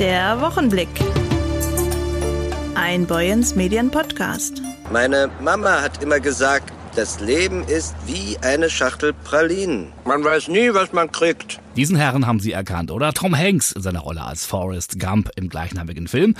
Der Wochenblick. Ein Boyens Medien Podcast. Meine Mama hat immer gesagt, das Leben ist wie eine Schachtel Pralinen. Man weiß nie, was man kriegt. Diesen Herren haben Sie erkannt, oder? Tom Hanks in seiner Rolle als Forrest Gump im gleichnamigen Film.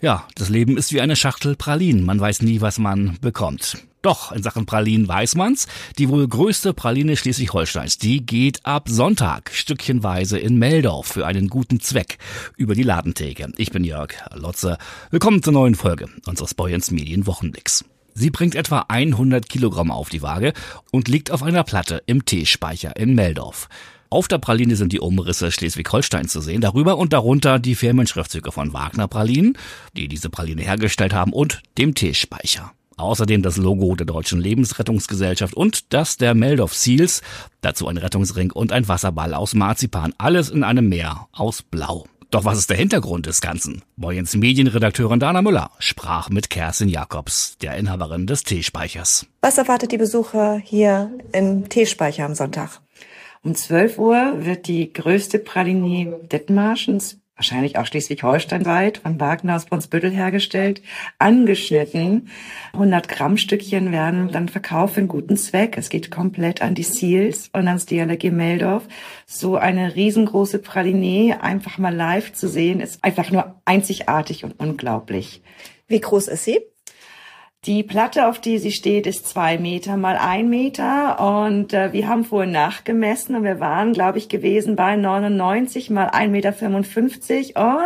Ja, das Leben ist wie eine Schachtel Pralinen. Man weiß nie, was man bekommt. Doch, in Sachen Pralinen weiß man's. Die wohl größte Praline Schleswig-Holsteins, die geht ab Sonntag stückchenweise in Meldorf für einen guten Zweck über die Ladentheke. Ich bin Jörg Lotze. Willkommen zur neuen Folge unseres Boyens Medien Wochenblicks. Sie bringt etwa 100 Kilogramm auf die Waage und liegt auf einer Platte im Teespeicher in Meldorf. Auf der Praline sind die Umrisse Schleswig-Holstein zu sehen, darüber und darunter die Firmenschriftzüge von Wagner Pralinen, die diese Praline hergestellt haben, und dem Teespeicher. Außerdem das Logo der Deutschen Lebensrettungsgesellschaft und das der Meldorf Seals, dazu ein Rettungsring und ein Wasserball aus Marzipan, alles in einem Meer aus Blau. Doch was ist der Hintergrund des Ganzen? Boyens Medienredakteurin Dana Müller sprach mit Kerstin Jakobs, der Inhaberin des Teespeichers. Was erwartet die Besucher hier im Teespeicher am Sonntag? Um 12 Uhr wird die größte Pralinie Dithmarschens, wahrscheinlich auch Schleswig-Holstein weit, von Wagner aus Brunsbüttel hergestellt, angeschnitten. 100 Gramm Stückchen werden dann verkauft für einen guten Zweck. Es geht komplett an die Seals und ans DLRG Meldorf. So eine riesengroße Praline einfach mal live zu sehen, ist einfach nur einzigartig und unglaublich. Wie groß ist sie? Die Platte, auf die sie steht, ist zwei Meter mal ein Meter und äh, wir haben vorhin nachgemessen und wir waren, glaube ich, gewesen bei 99 mal 1,55 Meter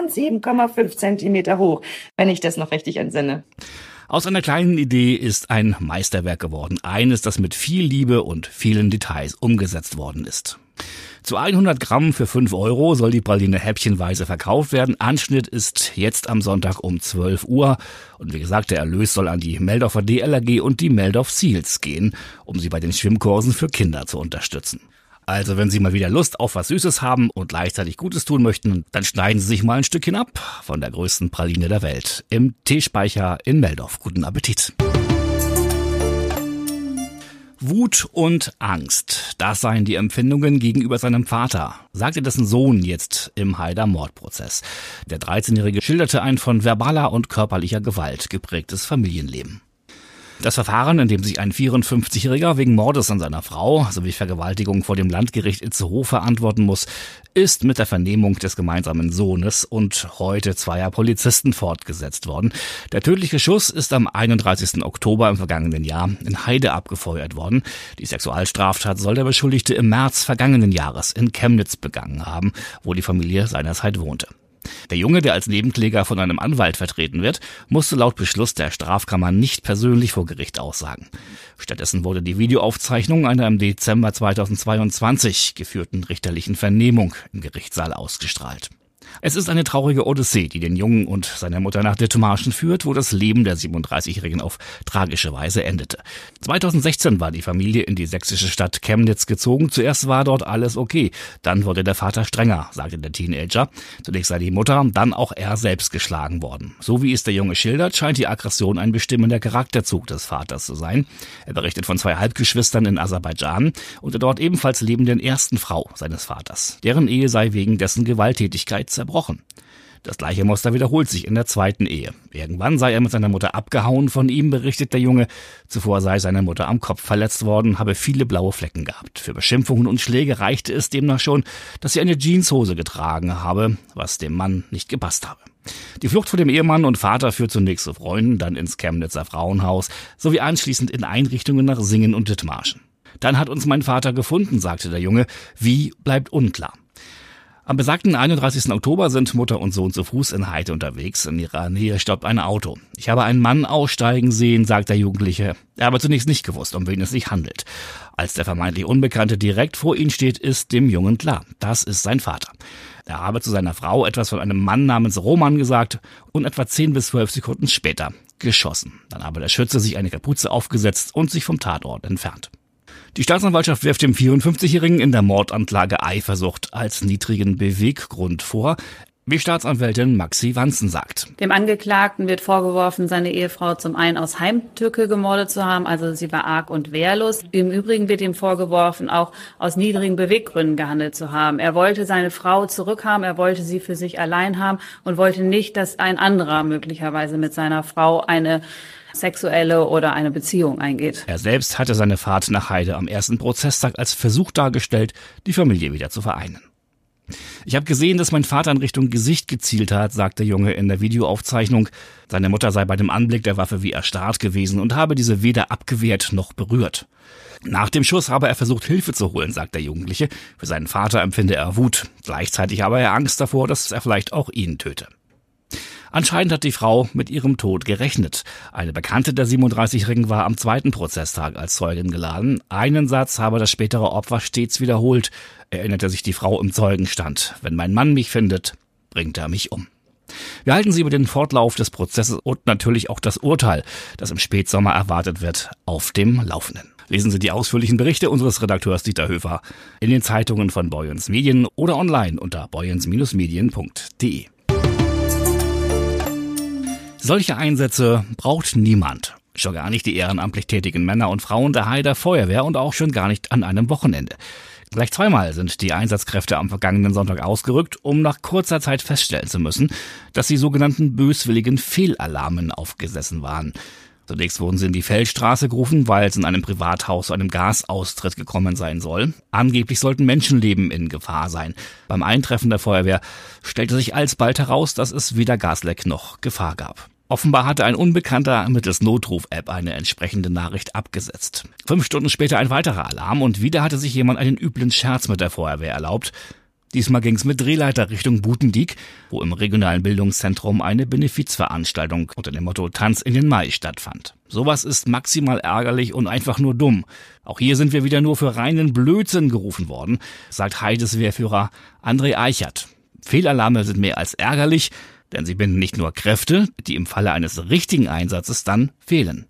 und 7,5 Zentimeter hoch, wenn ich das noch richtig entsinne. Aus einer kleinen Idee ist ein Meisterwerk geworden. Eines, das mit viel Liebe und vielen Details umgesetzt worden ist. Zu 100 Gramm für 5 Euro soll die Praline häppchenweise verkauft werden. Anschnitt ist jetzt am Sonntag um 12 Uhr. Und wie gesagt, der Erlös soll an die Meldorfer DLRG und die Meldorf Seals gehen, um sie bei den Schwimmkursen für Kinder zu unterstützen. Also wenn Sie mal wieder Lust auf was Süßes haben und gleichzeitig Gutes tun möchten, dann schneiden Sie sich mal ein Stückchen ab von der größten Praline der Welt im Teespeicher in Meldorf. Guten Appetit! Wut und Angst, das seien die Empfindungen gegenüber seinem Vater, sagte dessen Sohn jetzt im Haider Mordprozess. Der 13-Jährige schilderte ein von verbaler und körperlicher Gewalt geprägtes Familienleben. Das Verfahren, in dem sich ein 54-Jähriger wegen Mordes an seiner Frau sowie Vergewaltigung vor dem Landgericht Itzehoe verantworten muss, ist mit der Vernehmung des gemeinsamen Sohnes und heute zweier Polizisten fortgesetzt worden. Der tödliche Schuss ist am 31. Oktober im vergangenen Jahr in Heide abgefeuert worden. Die Sexualstraftat soll der Beschuldigte im März vergangenen Jahres in Chemnitz begangen haben, wo die Familie seinerzeit wohnte. Der Junge, der als Nebenkläger von einem Anwalt vertreten wird, musste laut Beschluss der Strafkammer nicht persönlich vor Gericht aussagen. Stattdessen wurde die Videoaufzeichnung einer im Dezember 2022 geführten richterlichen Vernehmung im Gerichtssaal ausgestrahlt. Es ist eine traurige Odyssee, die den Jungen und seine Mutter nach Dithmarschen führt, wo das Leben der 37-Jährigen auf tragische Weise endete. 2016 war die Familie in die sächsische Stadt Chemnitz gezogen. Zuerst war dort alles okay. Dann wurde der Vater strenger, sagte der Teenager. Zunächst sei die Mutter, dann auch er selbst geschlagen worden. So wie es der Junge schildert, scheint die Aggression ein bestimmender Charakterzug des Vaters zu sein. Er berichtet von zwei Halbgeschwistern in Aserbaidschan und der dort ebenfalls lebenden ersten Frau seines Vaters. Deren Ehe sei wegen dessen Gewalttätigkeit zerbrochen. Das gleiche Muster wiederholt sich in der zweiten Ehe. Irgendwann sei er mit seiner Mutter abgehauen, von ihm berichtet der Junge. Zuvor sei seine Mutter am Kopf verletzt worden, habe viele blaue Flecken gehabt. Für Beschimpfungen und Schläge reichte es demnach schon, dass sie eine Jeanshose getragen habe, was dem Mann nicht gepasst habe. Die Flucht vor dem Ehemann und Vater führt zunächst zu Freunden, dann ins Chemnitzer Frauenhaus, sowie anschließend in Einrichtungen nach Singen und Dithmarschen. Dann hat uns mein Vater gefunden, sagte der Junge. Wie bleibt unklar. Am besagten 31. Oktober sind Mutter und Sohn zu Fuß in Heide unterwegs. In ihrer Nähe stoppt ein Auto. Ich habe einen Mann aussteigen sehen, sagt der Jugendliche. Er habe zunächst nicht gewusst, um wen es sich handelt. Als der vermeintlich Unbekannte direkt vor ihm steht, ist dem Jungen klar, das ist sein Vater. Er habe zu seiner Frau etwas von einem Mann namens Roman gesagt und etwa 10 bis 12 Sekunden später geschossen. Dann habe der Schütze sich eine Kapuze aufgesetzt und sich vom Tatort entfernt. Die Staatsanwaltschaft wirft dem 54-Jährigen in der Mordanklage Eifersucht als niedrigen Beweggrund vor. wie Staatsanwältin Maxi Wanzen sagt. Dem Angeklagten wird vorgeworfen, seine Ehefrau zum einen aus Heimtücke gemordet zu haben, also sie war arg und wehrlos. Im Übrigen wird ihm vorgeworfen, auch aus niedrigen Beweggründen gehandelt zu haben. Er wollte seine Frau zurückhaben, er wollte sie für sich allein haben und wollte nicht, dass ein anderer möglicherweise mit seiner Frau eine sexuelle oder eine Beziehung eingeht. Er selbst hatte seine Fahrt nach Heide am ersten Prozesstag als Versuch dargestellt, die Familie wieder zu vereinen. Ich habe gesehen, dass mein Vater in Richtung Gesicht gezielt hat, sagt der Junge in der Videoaufzeichnung. Seine Mutter sei bei dem Anblick der Waffe wie erstarrt gewesen und habe diese weder abgewehrt noch berührt. Nach dem Schuss habe er versucht, Hilfe zu holen, sagt der Jugendliche. Für seinen Vater empfinde er Wut. Gleichzeitig habe er Angst davor, dass er vielleicht auch ihn töte. Anscheinend hat die Frau mit ihrem Tod gerechnet. Eine Bekannte der 37-Jährigen war am zweiten Prozesstag als Zeugin geladen. Einen Satz habe das spätere Opfer stets wiederholt, erinnerte sich die Frau im Zeugenstand. Wenn mein Mann mich findet, bringt er mich um. Wir halten Sie über den Fortlauf des Prozesses und natürlich auch das Urteil, das im Spätsommer erwartet wird, auf dem Laufenden. Lesen Sie die ausführlichen Berichte unseres Redakteurs Dieter Höfer in den Zeitungen von Boyens Medien oder online unter boyens-medien.de. Solche Einsätze braucht niemand. Schon gar nicht die ehrenamtlich tätigen Männer und Frauen der Haider Feuerwehr und auch schon gar nicht an einem Wochenende. Gleich zweimal sind die Einsatzkräfte am vergangenen Sonntag ausgerückt, um nach kurzer Zeit feststellen zu müssen, dass sie sogenannten böswilligen Fehlalarmen aufgesessen waren. Zunächst wurden sie in die Feldstraße gerufen, weil es in einem Privathaus zu einem Gasaustritt gekommen sein soll. Angeblich sollten Menschenleben in Gefahr sein. Beim Eintreffen der Feuerwehr stellte sich alsbald heraus, dass es weder Gasleck noch Gefahr gab. Offenbar hatte ein Unbekannter mittels Notruf-App eine entsprechende Nachricht abgesetzt. Fünf Stunden später ein weiterer Alarm und wieder hatte sich jemand einen üblen Scherz mit der Feuerwehr erlaubt. Diesmal ging es mit Drehleiter Richtung Butendiek, wo im regionalen Bildungszentrum eine Benefizveranstaltung unter dem Motto Tanz in den Mai stattfand. Sowas ist maximal ärgerlich und einfach nur dumm. Auch hier sind wir wieder nur für reinen Blödsinn gerufen worden, sagt Heides Wehrführer André Eichert. Fehlalarme sind mehr als ärgerlich, denn sie binden nicht nur Kräfte, die im Falle eines richtigen Einsatzes dann fehlen.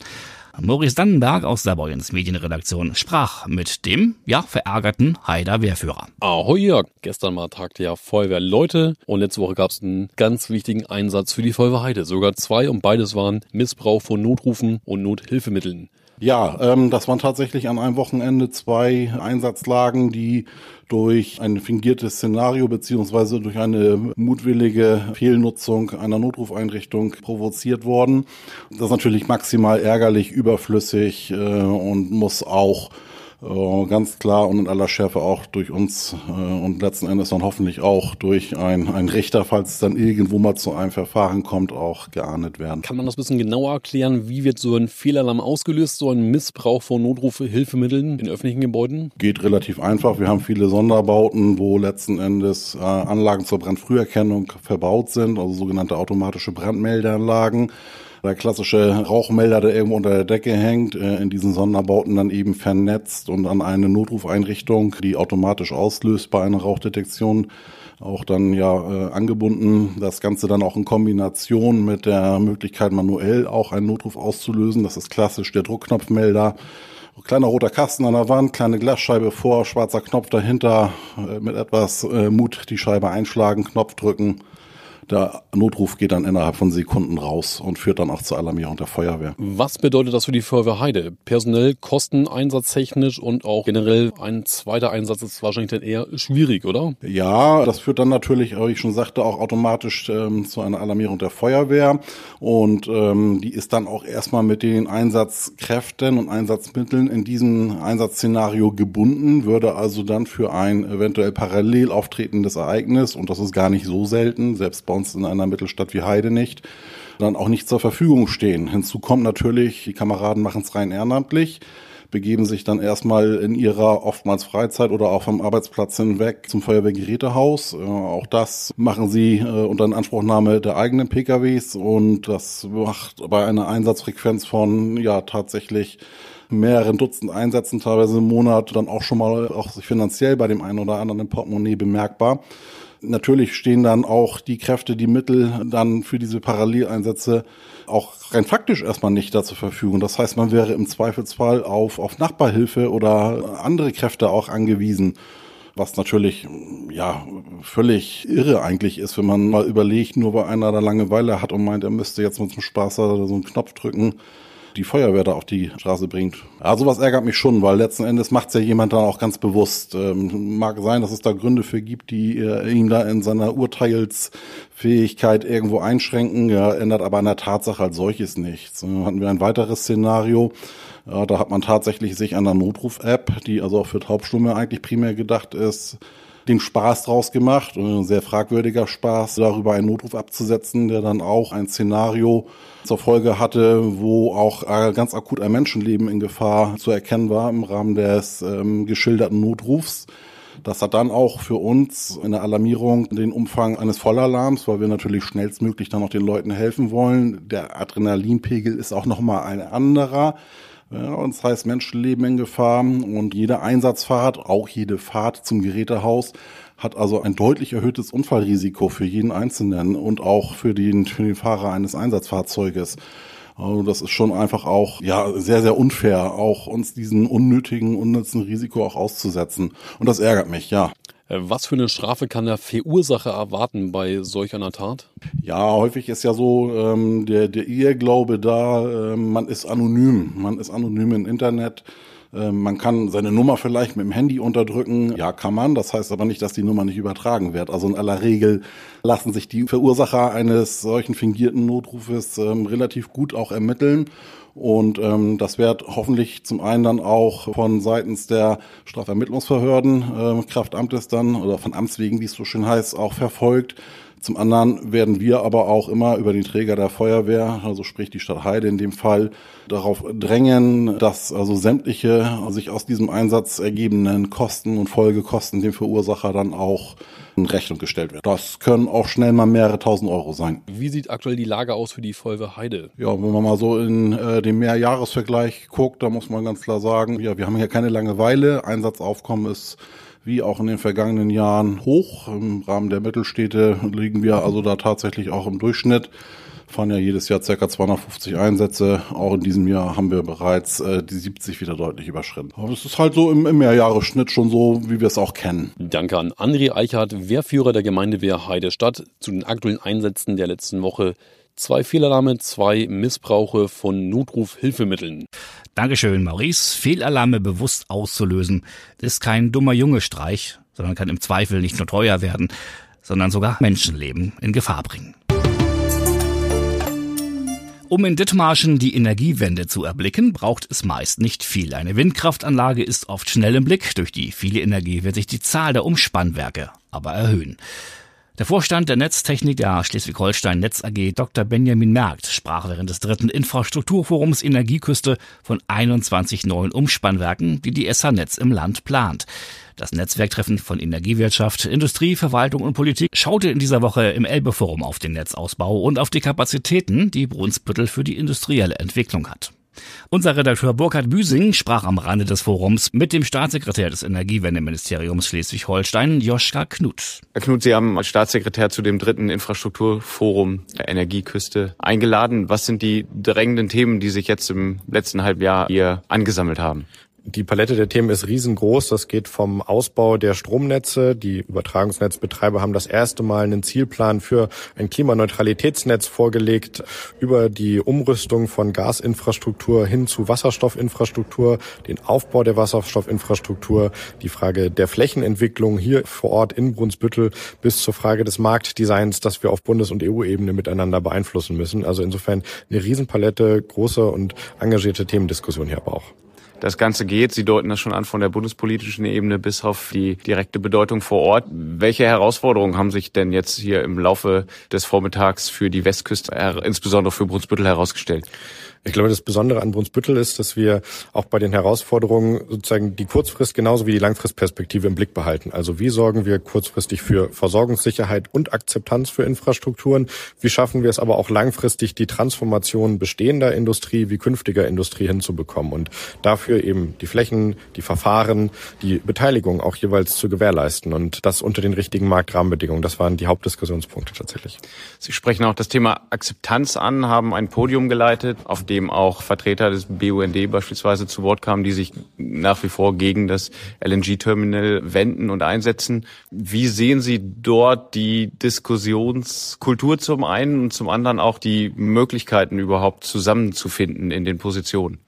Maurice Dannenberg aus Boyens Medienredaktion sprach mit dem, ja, verärgerten Haider Wehrführer. Ahoi, ja. Gestern mal tagte ja Feuerwehr Leute und letzte Woche gab es einen ganz wichtigen Einsatz für die Feuerwehr Heide. Sogar zwei und beides waren Missbrauch von Notrufen und Nothilfemitteln. Ja, ähm, das waren tatsächlich an einem Wochenende zwei Einsatzlagen, die durch ein fingiertes Szenario beziehungsweise durch eine mutwillige Fehlnutzung einer Notrufeinrichtung provoziert worden. Das ist natürlich maximal ärgerlich, überflüssig äh, und muss auch ganz klar und in aller Schärfe auch durch uns äh, und letzten Endes dann hoffentlich auch durch ein, ein Richter, falls es dann irgendwo mal zu einem Verfahren kommt, auch geahndet werden. Kann man das ein bisschen genauer erklären? Wie wird so ein Fehlalarm ausgelöst, so ein Missbrauch von Notrufe, Hilfemitteln in öffentlichen Gebäuden? Geht relativ einfach. Wir haben viele Sonderbauten, wo letzten Endes äh, Anlagen zur Brandfrüherkennung verbaut sind, also sogenannte automatische Brandmeldeanlagen der klassische Rauchmelder, der irgendwo unter der Decke hängt, äh, in diesen Sonderbauten dann eben vernetzt und an eine Notrufeinrichtung, die automatisch auslöst bei einer Rauchdetektion, auch dann ja äh, angebunden. Das Ganze dann auch in Kombination mit der Möglichkeit, manuell auch einen Notruf auszulösen. Das ist klassisch der Druckknopfmelder. Kleiner roter Kasten an der Wand, kleine Glasscheibe vor, schwarzer Knopf dahinter, äh, mit etwas äh, Mut die Scheibe einschlagen, Knopf drücken der Notruf geht dann innerhalb von Sekunden raus und führt dann auch zur Alarmierung der Feuerwehr. Was bedeutet das für die Feuerwehr Heide? Personell, Kosten, einsatztechnisch und auch generell ein zweiter Einsatz ist wahrscheinlich dann eher schwierig, oder? Ja, das führt dann natürlich, wie ich schon sagte, auch automatisch ähm, zu einer Alarmierung der Feuerwehr. Und ähm, die ist dann auch erstmal mit den Einsatzkräften und Einsatzmitteln in diesem Einsatzszenario gebunden, würde also dann für ein eventuell parallel auftretendes Ereignis, und das ist gar nicht so selten, selbst bei uns in einer Mittelstadt wie Heide nicht, dann auch nicht zur Verfügung stehen. Hinzu kommt natürlich, die Kameraden machen es rein ehrenamtlich, begeben sich dann erstmal in ihrer oftmals Freizeit oder auch vom Arbeitsplatz hinweg zum Feuerwehrgerätehaus. Äh, auch das machen sie äh, unter Inanspruchnahme der eigenen PKWs und das macht bei einer Einsatzfrequenz von ja tatsächlich mehreren Dutzend Einsätzen teilweise im Monat dann auch schon mal auch finanziell bei dem einen oder anderen im Portemonnaie bemerkbar. Natürlich stehen dann auch die Kräfte, die Mittel dann für diese Paralleleinsätze auch rein faktisch erstmal nicht da zur Verfügung. Das heißt, man wäre im Zweifelsfall auf, auf Nachbarhilfe oder andere Kräfte auch angewiesen. Was natürlich, ja, völlig irre eigentlich ist, wenn man mal überlegt, nur weil einer da Langeweile hat und meint, er müsste jetzt mit zum Spaß so einen Knopf drücken, die Feuerwehr da auf die Straße bringt. Ja, sowas ärgert mich schon, weil letzten Endes macht es ja jemand dann auch ganz bewusst. Ähm, mag sein, dass es da Gründe für gibt, die äh, ihn da in seiner Urteilsfähigkeit irgendwo einschränken, ja, ändert aber an der Tatsache als solches nichts. Dann hatten wir ein weiteres Szenario, ja, da hat man tatsächlich sich an der Notruf-App, die also auch für Taubstumme eigentlich primär gedacht ist, den Spaß draus gemacht, ein sehr fragwürdiger Spaß, darüber einen Notruf abzusetzen, der dann auch ein Szenario zur Folge hatte, wo auch äh, ganz akut ein Menschenleben in Gefahr zu erkennen war im Rahmen des ähm, geschilderten Notrufs. Das hat dann auch für uns in der Alarmierung den Umfang eines Vollalarms, weil wir natürlich schnellstmöglich dann auch den Leuten helfen wollen. Der Adrenalinpegel ist auch nochmal ein anderer. Ja, und das heißt Menschenleben in Gefahr und jede Einsatzfahrt, auch jede Fahrt zum Gerätehaus hat also ein deutlich erhöhtes Unfallrisiko für jeden Einzelnen und auch für den, für den Fahrer eines Einsatzfahrzeuges. Also das ist schon einfach auch ja sehr sehr unfair, auch uns diesen unnötigen unnützen Risiko auch auszusetzen. Und das ärgert mich, ja. Äh, was für eine Strafe kann der Verursacher erwarten bei solch einer Tat? Ja, häufig ist ja so ähm, der, der Irrglaube da, äh, man ist anonym. Man ist anonym im Internet. Äh, man kann seine Nummer vielleicht mit dem Handy unterdrücken. Ja, kann man. Das heißt aber nicht, dass die Nummer nicht übertragen wird. Also in aller Regel lassen sich die Verursacher eines solchen fingierten Notrufes ähm, relativ gut auch ermitteln. Und ähm, das wird hoffentlich zum einen dann auch von seitens der Strafermittlungsbehörden, äh, Kraftamtes dann oder von Amts wegen, wie es so schön heißt, auch verfolgt. Zum anderen werden wir aber auch immer über den Träger der Feuerwehr, also sprich die Stadt Heide in dem Fall, darauf drängen, dass also sämtliche sich aus diesem Einsatz ergebenden Kosten und Folgekosten dem Verursacher dann auch in Rechnung gestellt werden. Das können auch schnell mal mehrere tausend Euro sein. Wie sieht aktuell die Lage aus für die Feuerwehr Heide? Ja, wenn man mal so in äh, den Mehrjahresvergleich guckt, da muss man ganz klar sagen, ja, wir haben hier keine Langeweile. Einsatzaufkommen ist wie auch in den vergangenen Jahren hoch. Im Rahmen der Mittelstädte liegen wir also da tatsächlich auch im Durchschnitt. Fahren ja jedes Jahr ca. 250 Einsätze. Auch in diesem Jahr haben wir bereits äh, die 70 wieder deutlich überschritten. Aber es ist halt so im, im Mehrjahresschnitt schon so, wie wir es auch kennen. Danke an André Eichhardt, Wehrführer der Gemeindewehr Heide Stadt, zu den aktuellen Einsätzen der letzten Woche. Zwei Fehlalarme, zwei Missbrauche von Notrufhilfemitteln. Dankeschön, Maurice. Fehlalarme bewusst auszulösen ist kein dummer Junge-Streich, sondern kann im Zweifel nicht nur teuer werden, sondern sogar Menschenleben in Gefahr bringen. Um in Dithmarschen die Energiewende zu erblicken, braucht es meist nicht viel. Eine Windkraftanlage ist oft schnell im Blick. Durch die viele Energie wird sich die Zahl der Umspannwerke aber erhöhen. Der Vorstand der Netztechnik der Schleswig-Holstein Netz AG, Dr. Benjamin Merkt, sprach während des dritten Infrastrukturforums Energieküste von 21 neuen Umspannwerken, die die SA Netz im Land plant. Das Netzwerktreffen von Energiewirtschaft, Industrie, Verwaltung und Politik schaute in dieser Woche im Elbe-Forum auf den Netzausbau und auf die Kapazitäten, die Brunsbüttel für die industrielle Entwicklung hat. Unser Redakteur Burkhard Büsing sprach am Rande des Forums mit dem Staatssekretär des Energiewendeministeriums Schleswig-Holstein, Joschka Knut. Herr Knut, Sie haben als Staatssekretär zu dem dritten Infrastrukturforum der Energieküste eingeladen. Was sind die drängenden Themen, die sich jetzt im letzten Halbjahr hier angesammelt haben? Die Palette der Themen ist riesengroß. Das geht vom Ausbau der Stromnetze. Die Übertragungsnetzbetreiber haben das erste Mal einen Zielplan für ein Klimaneutralitätsnetz vorgelegt, über die Umrüstung von Gasinfrastruktur hin zu Wasserstoffinfrastruktur, den Aufbau der Wasserstoffinfrastruktur, die Frage der Flächenentwicklung hier vor Ort in Brunsbüttel bis zur Frage des Marktdesigns, das wir auf Bundes- und EU-Ebene miteinander beeinflussen müssen. Also insofern eine Riesenpalette, große und engagierte Themendiskussion hier aber auch das Ganze geht. Sie deuten das schon an von der bundespolitischen Ebene bis auf die direkte Bedeutung vor Ort. Welche Herausforderungen haben sich denn jetzt hier im Laufe des Vormittags für die Westküste, insbesondere für Brunsbüttel, herausgestellt? Ich glaube, das Besondere an Brunsbüttel ist, dass wir auch bei den Herausforderungen sozusagen die Kurzfrist genauso wie die Langfristperspektive im Blick behalten. Also wie sorgen wir kurzfristig für Versorgungssicherheit und Akzeptanz für Infrastrukturen? Wie schaffen wir es aber auch langfristig, die Transformation bestehender Industrie wie künftiger Industrie hinzubekommen? Und dafür eben die Flächen, die Verfahren, die Beteiligung auch jeweils zu gewährleisten und das unter den richtigen Marktrahmenbedingungen. Das waren die Hauptdiskussionspunkte tatsächlich. Sie sprechen auch das Thema Akzeptanz an, haben ein Podium geleitet, auf nachdem auch Vertreter des BUND beispielsweise zu Wort kamen, die sich nach wie vor gegen das LNG-Terminal wenden und einsetzen. Wie sehen Sie dort die Diskussionskultur zum einen und zum anderen auch die Möglichkeiten überhaupt zusammenzufinden in den Positionen?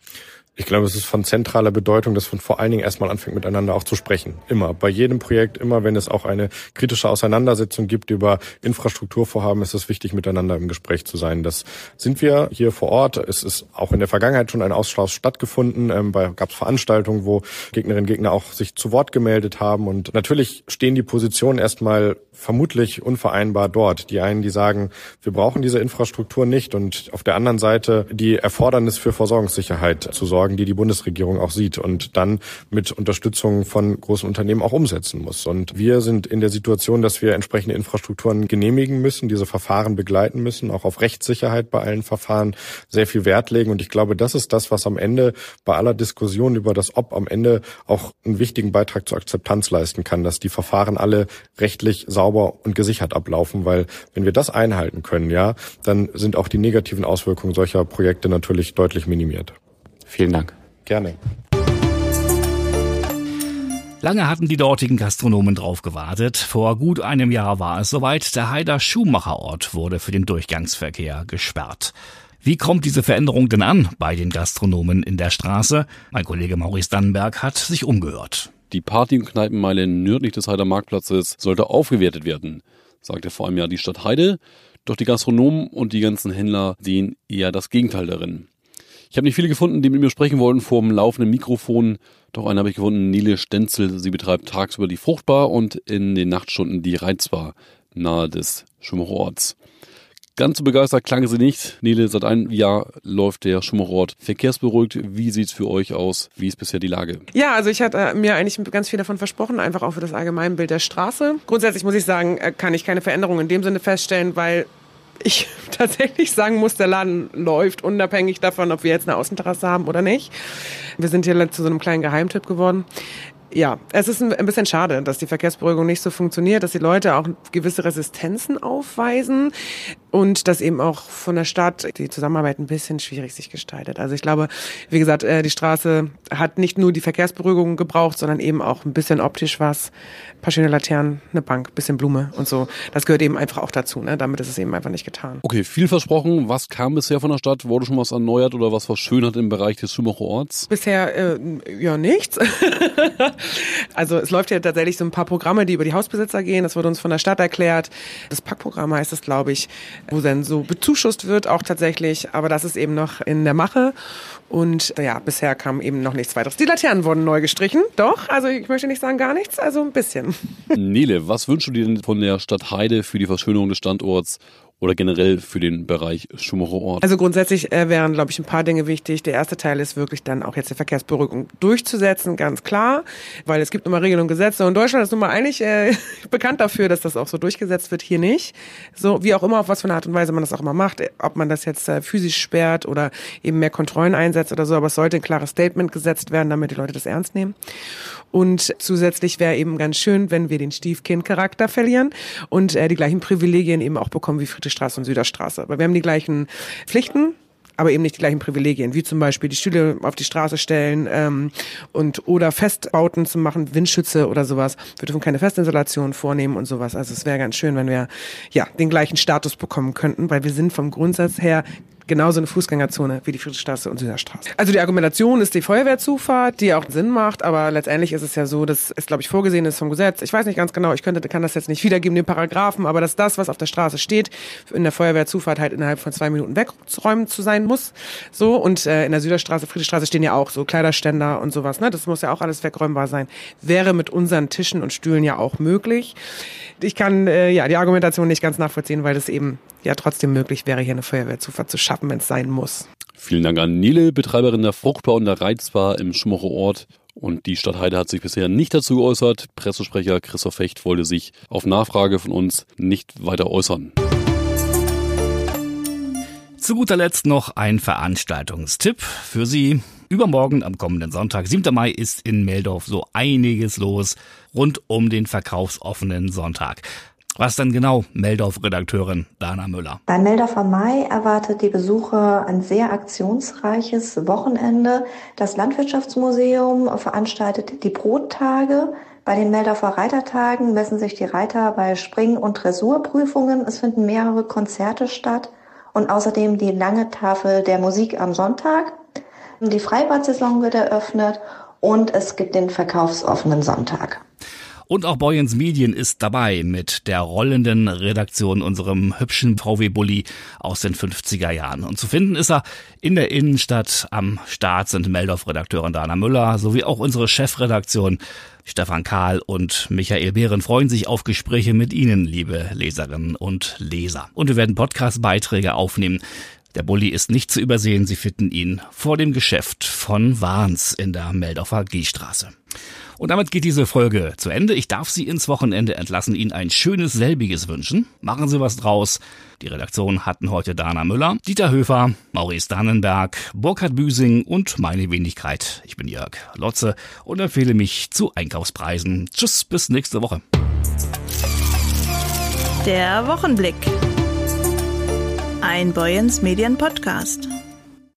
Ich glaube, es ist von zentraler Bedeutung, dass man vor allen Dingen erstmal anfängt, miteinander auch zu sprechen. Immer. Bei jedem Projekt, immer wenn es auch eine kritische Auseinandersetzung gibt über Infrastrukturvorhaben, ist es wichtig, miteinander im Gespräch zu sein. Das sind wir hier vor Ort. Es ist auch in der Vergangenheit schon ein Austausch stattgefunden. Ähm, gab es Veranstaltungen, wo Gegnerinnen und Gegner auch sich zu Wort gemeldet haben. Und natürlich stehen die Positionen erstmal vermutlich unvereinbar dort. Die einen, die sagen, wir brauchen diese Infrastruktur nicht und auf der anderen Seite die Erfordernis für Versorgungssicherheit zu sorgen Sorgen, die die Bundesregierung auch sieht und dann mit Unterstützung von großen Unternehmen auch umsetzen muss. Und wir sind in der Situation, dass wir entsprechende Infrastrukturen genehmigen müssen, diese Verfahren begleiten müssen, auch auf Rechtssicherheit bei allen Verfahren sehr viel Wert legen. Und ich glaube, das ist das, was am Ende bei aller Diskussion über das Ob am Ende auch einen wichtigen Beitrag zur Akzeptanz leisten kann, dass die Verfahren alle rechtlich sauber und gesichert ablaufen, weil wenn wir das einhalten können, ja, dann sind auch die negativen Auswirkungen solcher Projekte natürlich deutlich minimiert. Vielen Dank. Gerne. Lange hatten die dortigen Gastronomen drauf gewartet. Vor gut einem Jahr war es soweit. Der Heider Schuhmacherort wurde für den Durchgangsverkehr gesperrt. Wie kommt diese Veränderung denn an bei den Gastronomen in der Straße? Mein Kollege Maurice Dannenberg hat sich umgehört. Die Party- und Kneipenmeile nördlich des Heider Marktplatzes sollte aufgewertet werden, sagte vor einem Jahr die Stadt Heide. Doch die Gastronomen und die ganzen Händler sehen eher das Gegenteil darin. Ich habe nicht viele gefunden, die mit mir sprechen wollten vor dem laufenden Mikrofon. Doch einen habe ich gefunden, Nele Stenzel. Sie betreibt tagsüber die Fruchtbar und in den Nachtstunden die Reizbar nahe des Schummerorts. Ganz so begeistert klang sie nicht. Nele, seit einem Jahr läuft der Schummerort verkehrsberuhigt. Wie sieht's für euch aus? Wie ist bisher die Lage? Ja, also ich hatte äh, mir eigentlich ganz viel davon versprochen, einfach auch für das Allgemeinbild der Straße. Grundsätzlich muss ich sagen, äh, kann ich keine Veränderung in dem Sinne feststellen, weil ich tatsächlich sagen muss, der Laden läuft, unabhängig davon, ob wir jetzt eine Außenterrasse haben oder nicht. Wir sind hier zu so einem kleinen Geheimtipp geworden. Ja, es ist ein bisschen schade, dass die Verkehrsberuhigung nicht so funktioniert, dass die Leute auch gewisse Resistenzen aufweisen und dass eben auch von der Stadt die Zusammenarbeit ein bisschen schwierig sich gestaltet. Also ich glaube, wie gesagt, äh, die Straße hat nicht nur die Verkehrsberuhigung gebraucht, sondern eben auch ein bisschen optisch was. Ein paar schöne Laternen, eine Bank, bisschen Blume und so. Das gehört eben einfach auch dazu. Ne? Damit ist es eben einfach nicht getan. Okay, viel versprochen. Was kam bisher von der Stadt? Wurde schon was erneuert oder was verschönert im Bereich des Schumacher Orts? Bisher äh, ja nichts. also es läuft ja tatsächlich so ein paar Programme, die über die Hausbesitzer gehen. Das wurde uns von der Stadt erklärt. Das Packprogramm heißt es, glaube ich wo dann so bezuschusst wird auch tatsächlich. Aber das ist eben noch in der Mache. Und ja, bisher kam eben noch nichts weiteres. Die Laternen wurden neu gestrichen. Doch, also ich möchte nicht sagen gar nichts, also ein bisschen. Nele, was wünschst du dir denn von der Stadt Heide für die Verschönerung des Standorts oder generell für den Bereich Schumacher? Also grundsätzlich äh, wären, glaube ich, ein paar Dinge wichtig. Der erste Teil ist wirklich dann auch jetzt die Verkehrsberuhigung durchzusetzen, ganz klar, weil es gibt immer Regeln und Gesetze und Deutschland ist nun mal eigentlich äh, bekannt dafür, dass das auch so durchgesetzt wird, hier nicht. So wie auch immer, auf was für eine Art und Weise man das auch immer macht, ob man das jetzt äh, physisch sperrt oder eben mehr Kontrollen einsetzt oder so, aber es sollte ein klares Statement gesetzt werden, damit die Leute das ernst nehmen. Und zusätzlich wäre eben ganz schön, wenn wir den Stiefkind-Charakter verlieren und äh, die gleichen Privilegien eben auch bekommen wie Friedrichstraße und Süderstraße. Aber wir haben die gleichen Pflichten, aber eben nicht die gleichen Privilegien, wie zum Beispiel die Stühle auf die Straße stellen ähm, und oder Festbauten zu machen, Windschütze oder sowas. Wir dürfen keine Festinstallation vornehmen und sowas. Also es wäre ganz schön, wenn wir ja den gleichen Status bekommen könnten, weil wir sind vom Grundsatz her genauso eine Fußgängerzone wie die Friedrichstraße und Süderstraße. Also die Argumentation ist die Feuerwehrzufahrt, die auch Sinn macht, aber letztendlich ist es ja so, dass es, glaube ich, vorgesehen ist vom Gesetz. Ich weiß nicht ganz genau, ich könnte, kann das jetzt nicht wiedergeben, den Paragraphen, aber dass das, was auf der Straße steht, in der Feuerwehrzufahrt halt innerhalb von zwei Minuten wegzuräumen zu sein muss. So, und äh, in der Süderstraße, Friedrichstraße stehen ja auch so Kleiderständer und sowas, ne? Das muss ja auch alles wegräumbar sein. Wäre mit unseren Tischen und Stühlen ja auch möglich. Ich kann äh, ja die Argumentation nicht ganz nachvollziehen, weil das eben ja trotzdem möglich wäre, hier eine Feuerwehrzufahrt zu schaffen, wenn es sein muss. Vielen Dank an Nele, Betreiberin der Fruchtbar und der Reizbar im Schmuche Ort. Und die Stadt Heide hat sich bisher nicht dazu geäußert. Pressesprecher Christoph Fecht wollte sich auf Nachfrage von uns nicht weiter äußern. Zu guter Letzt noch ein Veranstaltungstipp für Sie. Übermorgen am kommenden Sonntag, 7. Mai, ist in Meldorf so einiges los rund um den verkaufsoffenen Sonntag. Was denn genau, Meldorf-Redakteurin Dana Müller? Bei Meldorfer Mai erwartet die Besucher ein sehr aktionsreiches Wochenende. Das Landwirtschaftsmuseum veranstaltet die Brottage. Bei den Meldorfer Reitertagen messen sich die Reiter bei Spring- und Dressurprüfungen. Es finden mehrere Konzerte statt und außerdem die lange Tafel der Musik am Sonntag. Die Freibad-Saison wird eröffnet und es gibt den verkaufsoffenen Sonntag. Und auch Boyens Medien ist dabei mit der rollenden Redaktion unserem hübschen VW-Bully aus den 50er Jahren. Und zu finden ist er in der Innenstadt. Am Start sind Meldorf-Redakteurin Dana Müller sowie auch unsere Chefredaktion Stefan Kahl und Michael Behren freuen sich auf Gespräche mit Ihnen, liebe Leserinnen und Leser. Und wir werden Podcast-Beiträge aufnehmen. Der Bulli ist nicht zu übersehen. Sie finden ihn vor dem Geschäft von Warns in der Meldorfer Gehstraße. Und damit geht diese Folge zu Ende. Ich darf Sie ins Wochenende entlassen, Ihnen ein schönes selbiges wünschen. Machen Sie was draus. Die Redaktion hatten heute Dana Müller, Dieter Höfer, Maurice Dannenberg, Burkhard Büsing und meine Wenigkeit. Ich bin Jörg Lotze und empfehle mich zu Einkaufspreisen. Tschüss, bis nächste Woche. Der Wochenblick. Ein Boyens Medien Podcast.